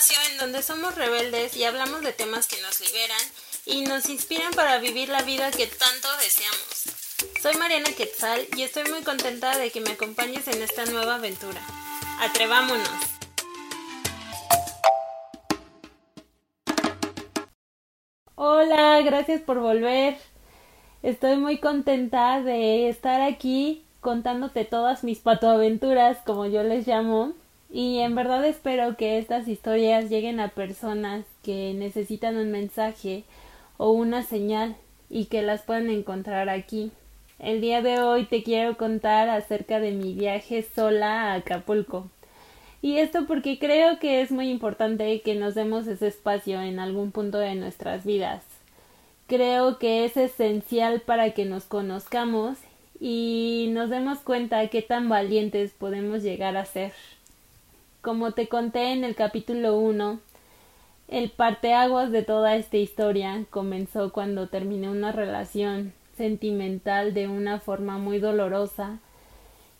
espacio en donde somos rebeldes y hablamos de temas que nos liberan y nos inspiran para vivir la vida que tanto deseamos. Soy Mariana Quetzal y estoy muy contenta de que me acompañes en esta nueva aventura. Atrevámonos. Hola, gracias por volver. Estoy muy contenta de estar aquí contándote todas mis patoaventuras, como yo les llamo, y en verdad espero que estas historias lleguen a personas que necesitan un mensaje o una señal y que las puedan encontrar aquí. El día de hoy te quiero contar acerca de mi viaje sola a Acapulco. Y esto porque creo que es muy importante que nos demos ese espacio en algún punto de nuestras vidas. Creo que es esencial para que nos conozcamos y nos demos cuenta qué tan valientes podemos llegar a ser. Como te conté en el capítulo 1, el parteaguas de toda esta historia comenzó cuando terminé una relación sentimental de una forma muy dolorosa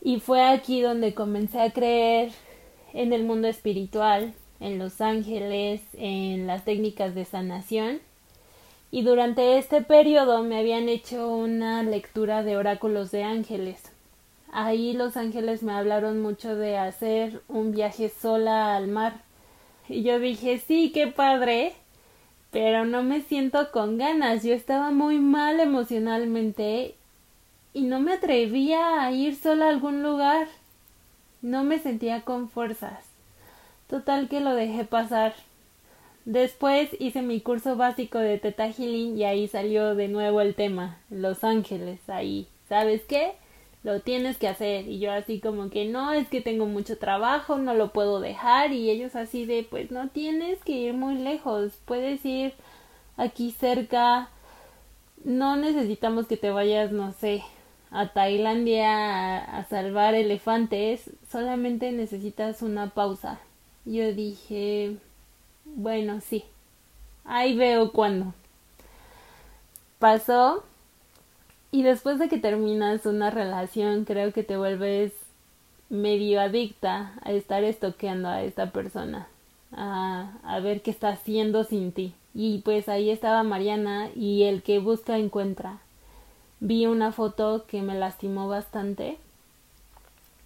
y fue aquí donde comencé a creer en el mundo espiritual, en los ángeles, en las técnicas de sanación. Y durante este periodo me habían hecho una lectura de oráculos de ángeles. Ahí los ángeles me hablaron mucho de hacer un viaje sola al mar. Y yo dije, sí, qué padre, pero no me siento con ganas. Yo estaba muy mal emocionalmente y no me atrevía a ir sola a algún lugar. No me sentía con fuerzas. Total que lo dejé pasar. Después hice mi curso básico de Teta Healing y ahí salió de nuevo el tema. Los ángeles, ahí. ¿Sabes qué? Lo tienes que hacer. Y yo así como que no, es que tengo mucho trabajo, no lo puedo dejar. Y ellos así de, pues no tienes que ir muy lejos. Puedes ir aquí cerca. No necesitamos que te vayas, no sé, a Tailandia a, salvar elefantes, solamente necesitas una pausa. Yo dije, bueno, sí, ahí veo cuándo. Pasó y después de que terminas una relación, creo que te vuelves medio adicta a estar estoqueando a esta persona, a, a ver qué está haciendo sin ti. Y pues ahí estaba Mariana y el que busca encuentra vi una foto que me lastimó bastante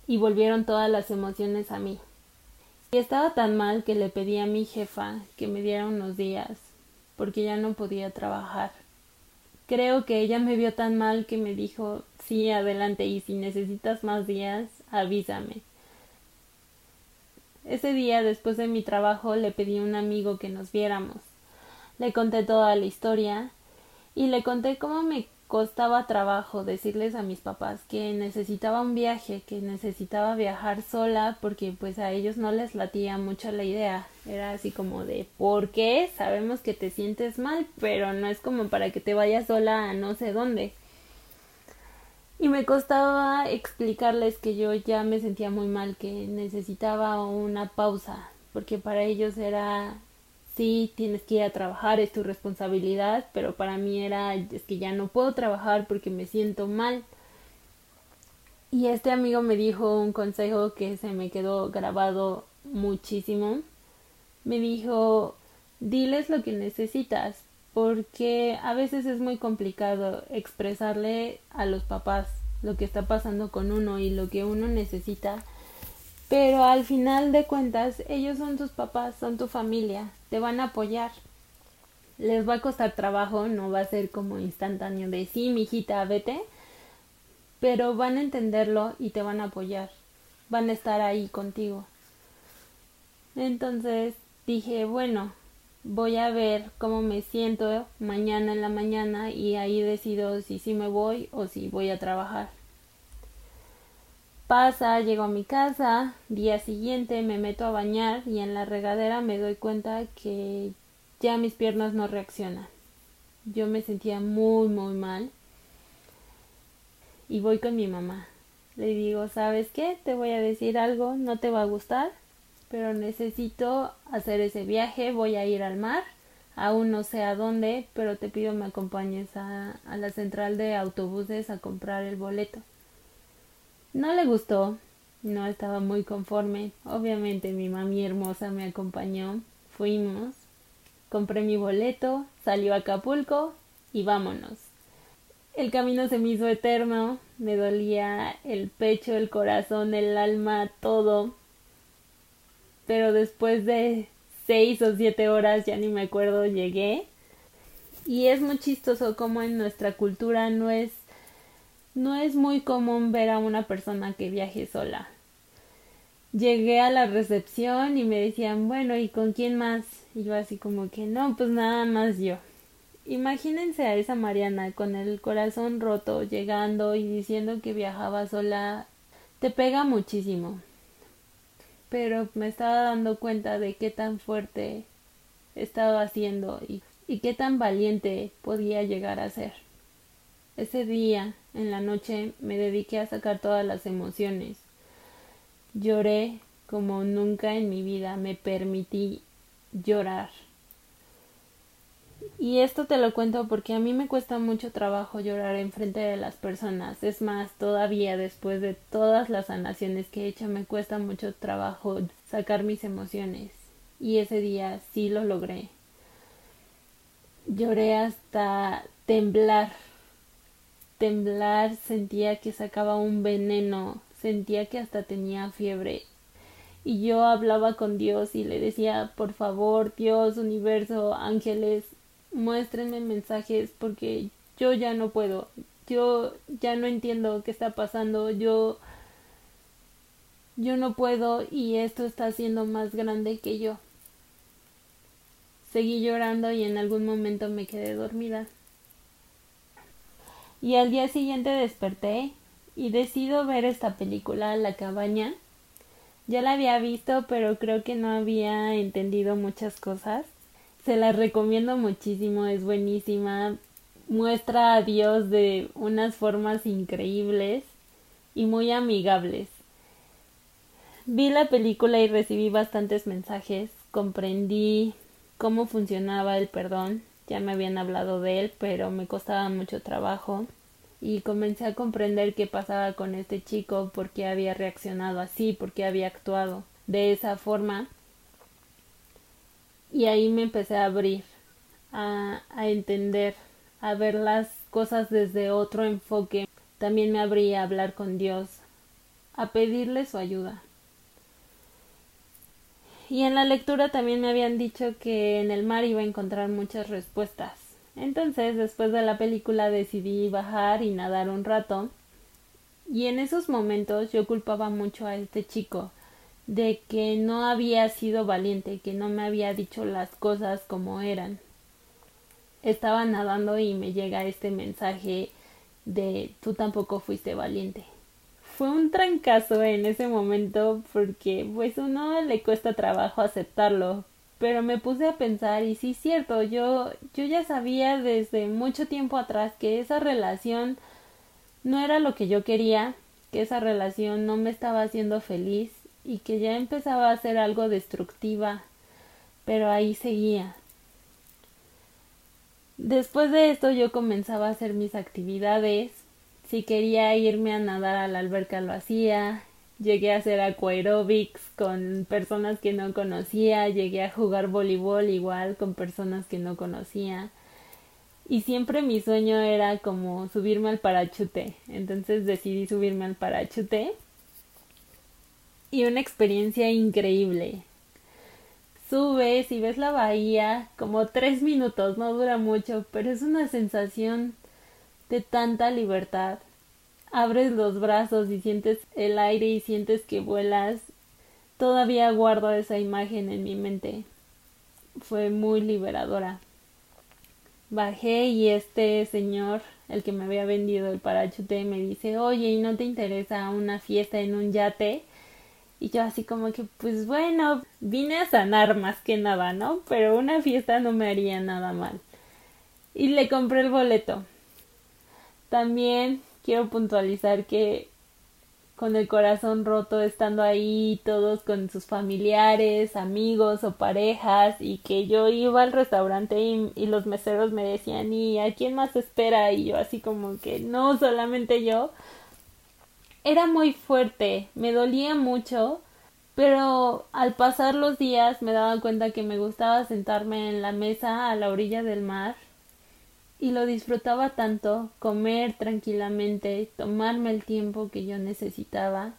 y volvieron todas las emociones a mí. Y estaba tan mal que le pedí a mi jefa que me diera unos días porque ya no podía trabajar. Creo que ella me vio tan mal que me dijo sí, adelante y si necesitas más días, avísame. Ese día, después de mi trabajo, le pedí a un amigo que nos viéramos. Le conté toda la historia y le conté cómo me costaba trabajo decirles a mis papás que necesitaba un viaje, que necesitaba viajar sola porque pues a ellos no les latía mucho la idea. Era así como de ¿por qué? Sabemos que te sientes mal, pero no es como para que te vayas sola a no sé dónde. Y me costaba explicarles que yo ya me sentía muy mal, que necesitaba una pausa, porque para ellos era sí, tienes que ir a trabajar, es tu responsabilidad, pero para mí era, es que ya no puedo trabajar porque me siento mal. Y este amigo me dijo un consejo que se me quedó grabado muchísimo. Me dijo, diles lo que necesitas, porque a veces es muy complicado expresarle a los papás lo que está pasando con uno y lo que uno necesita pero al final de cuentas ellos son tus papás, son tu familia, te van a apoyar. Les va a costar trabajo, no va a ser como instantáneo de sí, mi hijita, vete, pero van a entenderlo y te van a apoyar, van a estar ahí contigo. Entonces dije, bueno, voy a ver cómo me siento mañana en la mañana y ahí decido si sí me voy o si voy a trabajar. Pasa, llego a mi casa, día siguiente me meto a bañar y en la regadera me doy cuenta que ya mis piernas no reaccionan. Yo me sentía muy, muy mal. Y voy con mi mamá. Le digo, ¿sabes qué? Te voy a decir algo, no te va a gustar, pero necesito hacer ese viaje, voy a ir al mar, aún no sé a dónde, pero te pido me acompañes a, a la central de autobuses a comprar el boleto. No le gustó, no estaba muy conforme. Obviamente mi mami hermosa me acompañó fuimos, compré mi boleto, salió a Acapulco y vámonos. El camino se me hizo eterno, me dolía el pecho, el corazón, el alma, todo. Pero después de seis o siete horas, ya ni me acuerdo, llegué. Y es muy chistoso como en nuestra cultura no es no es muy común ver a una persona que viaje sola. Llegué a la recepción y me decían, bueno, ¿y con quién más? Y yo así como que no, pues nada más yo. Imagínense a esa Mariana con el corazón roto, llegando y diciendo que viajaba sola. Te pega muchísimo pero me estaba dando cuenta de qué tan fuerte estaba haciendo y, y qué tan valiente podía llegar a ser. Ese día, en la noche, me dediqué a sacar todas las emociones. Lloré como nunca en mi vida me permití llorar. Y esto te lo cuento porque a mí me cuesta mucho trabajo llorar en frente de las personas. Es más, todavía después de todas las sanaciones que he hecho, me cuesta mucho trabajo sacar mis emociones. Y ese día sí lo logré. Lloré hasta temblar. Temblar, sentía que sacaba un veneno, sentía que hasta tenía fiebre. Y yo hablaba con Dios y le decía, por favor, Dios, universo, ángeles, muéstrenme mensajes porque yo ya no puedo, yo ya no entiendo qué está pasando, yo yo no puedo y esto está siendo más grande que yo. Seguí llorando y en algún momento me quedé dormida. Y al día siguiente desperté y decido ver esta película La cabaña. Ya la había visto, pero creo que no había entendido muchas cosas. Se la recomiendo muchísimo, es buenísima. Muestra a Dios de unas formas increíbles y muy amigables. Vi la película y recibí bastantes mensajes, comprendí cómo funcionaba el perdón, ya me habían hablado de él, pero me costaba mucho trabajo y comencé a comprender qué pasaba con este chico, por qué había reaccionado así, por qué había actuado de esa forma y ahí me empecé a abrir, a, a entender, a ver las cosas desde otro enfoque. También me abrí a hablar con Dios, a pedirle su ayuda. Y en la lectura también me habían dicho que en el mar iba a encontrar muchas respuestas. Entonces, después de la película decidí bajar y nadar un rato. Y en esos momentos yo culpaba mucho a este chico, de que no había sido valiente, que no me había dicho las cosas como eran. Estaba nadando y me llega este mensaje de tú tampoco fuiste valiente. Fue un trancazo en ese momento porque pues uno le cuesta trabajo aceptarlo, pero me puse a pensar y sí cierto, yo yo ya sabía desde mucho tiempo atrás que esa relación no era lo que yo quería, que esa relación no me estaba haciendo feliz y que ya empezaba a ser algo destructiva, pero ahí seguía. Después de esto yo comenzaba a hacer mis actividades. Si quería irme a nadar a la alberca lo hacía. Llegué a hacer aquaerobics con personas que no conocía. Llegué a jugar voleibol igual con personas que no conocía. Y siempre mi sueño era como subirme al parachute. Entonces decidí subirme al parachute y una experiencia increíble. Subes y ves la bahía como tres minutos, no dura mucho, pero es una sensación de tanta libertad. Abres los brazos y sientes el aire y sientes que vuelas. Todavía guardo esa imagen en mi mente. Fue muy liberadora. Bajé y este señor, el que me había vendido el parachute, me dice, oye, ¿y no te interesa una fiesta en un yate? Y yo así como que, pues bueno, vine a sanar más que nada, ¿no? Pero una fiesta no me haría nada mal. Y le compré el boleto. También quiero puntualizar que con el corazón roto, estando ahí todos con sus familiares, amigos o parejas, y que yo iba al restaurante y, los meseros me decían, ¿y a quién más espera? Y yo así como que no, solamente yo era muy fuerte, me dolía mucho, Pero al pasar los días me daba cuenta que me gustaba sentarme en la mesa a la orilla del mar y lo disfrutaba tanto, comer tranquilamente, tomarme el tiempo que yo necesitaba.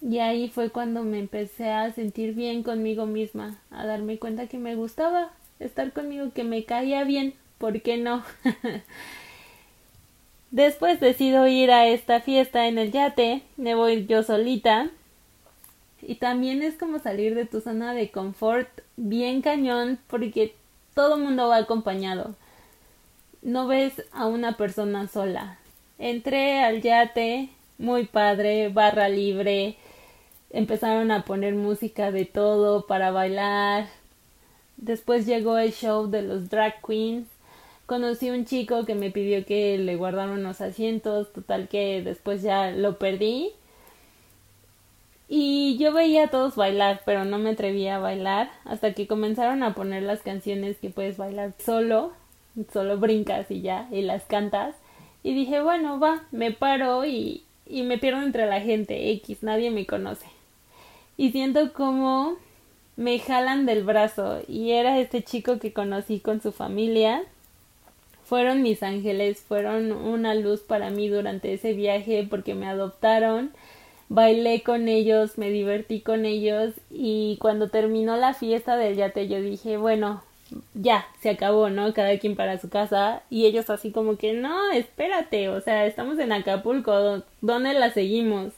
Y ahí fue cuando me empecé a sentir bien conmigo misma, a darme cuenta que me gustaba estar conmigo, que me caía bien, ¿por qué no? Después decido ir a esta fiesta en el yate, me voy yo solita. Y también es como salir de tu zona de confort bien cañón porque todo el mundo va acompañado. No ves a una persona sola. Entré al yate, muy padre, barra libre. Empezaron a poner música de todo para bailar. Después llegó el show de los drag queens conocí un chico que me pidió que le guardara unos asientos, total que después ya lo perdí. Y yo veía a todos bailar, pero no me atrevía a bailar hasta que comenzaron a poner las canciones que puedes bailar solo, solo brincas y ya, y las cantas. Y dije, bueno, va, me paro y, y me pierdo entre la gente X, nadie me conoce. Y siento como me jalan del brazo y era este chico que conocí con su familia fueron mis ángeles, fueron una luz para mí durante ese viaje porque me adoptaron, bailé con ellos, me divertí con ellos y cuando terminó la fiesta del yate yo dije, bueno, ya, se acabó, ¿no? Cada quien para su casa y ellos así como que, no, espérate, o sea, estamos en Acapulco, ¿dónde la seguimos?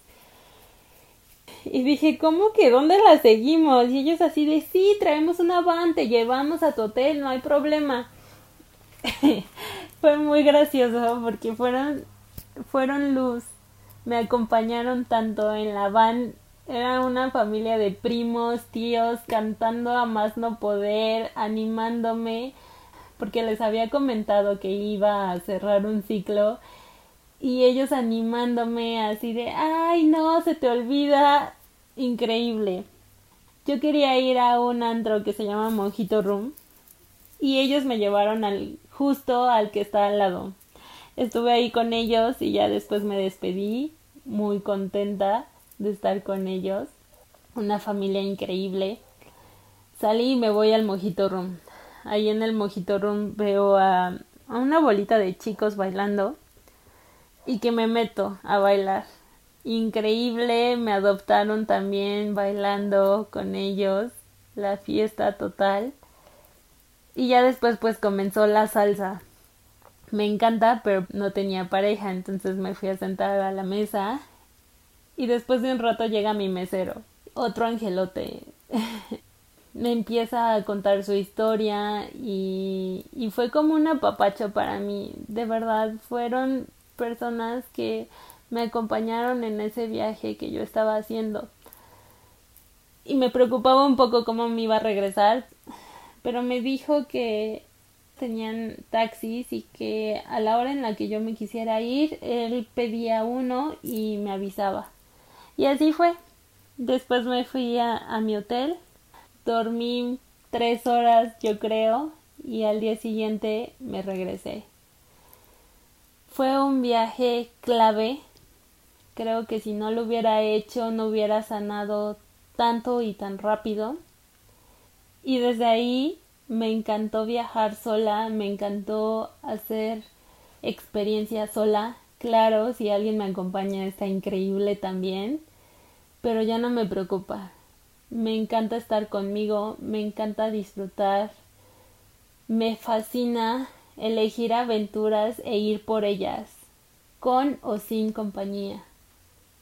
Y dije, ¿cómo que dónde la seguimos? Y ellos así de, sí, traemos una van, te llevamos a tu hotel, no hay problema. fue muy gracioso porque fueron, fueron luz, me acompañaron tanto en la van, era una familia de primos, tíos, cantando a más no poder, animándome, porque les había comentado que iba a cerrar un ciclo y ellos animándome así de, ay no, se te olvida, increíble. Yo quería ir a un antro que se llama Mojito Room y ellos me llevaron al justo al que está al lado. Estuve ahí con ellos y ya después me despedí, muy contenta de estar con ellos. Una familia increíble. Salí y me voy al Mojito Room. Ahí en el Mojito Room veo a, a una bolita de chicos bailando y que me meto a bailar. Increíble, me adoptaron también bailando con ellos. La fiesta total. Y ya después pues comenzó la salsa. Me encanta, pero no tenía pareja, entonces me fui a sentar a la mesa y después de un rato llega mi mesero, otro angelote. me empieza a contar su historia y, y fue como un apapacho para mí. De verdad, fueron personas que me acompañaron en ese viaje que yo estaba haciendo. Y me preocupaba un poco cómo me iba a regresar, pero me dijo que tenían taxis y que a la hora en la que yo me quisiera ir, él pedía uno y me avisaba. Y así fue. Después me fui a, mi hotel, dormí tres horas yo creo y al día siguiente me regresé. Fue un viaje clave. Creo que si no lo hubiera hecho no hubiera sanado tanto y tan rápido y desde ahí me encantó viajar sola, me encantó hacer experiencia sola. Claro, si alguien me acompaña está increíble también, pero ya no me preocupa. Me encanta estar conmigo, me encanta disfrutar, me fascina elegir aventuras e ir por ellas, con o sin compañía.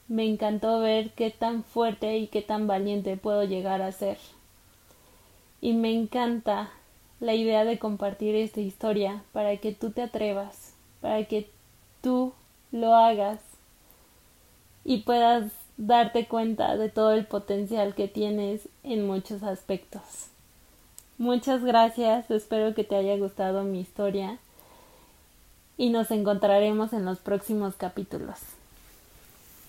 Me encantó ver qué tan fuerte y qué tan valiente puedo llegar a ser y me encanta la idea de compartir esta historia para que tú te atrevas, para que tú lo hagas y puedas darte cuenta de todo el potencial que tienes en muchos aspectos. Muchas gracias, espero que te haya gustado mi historia y nos encontraremos en los próximos capítulos.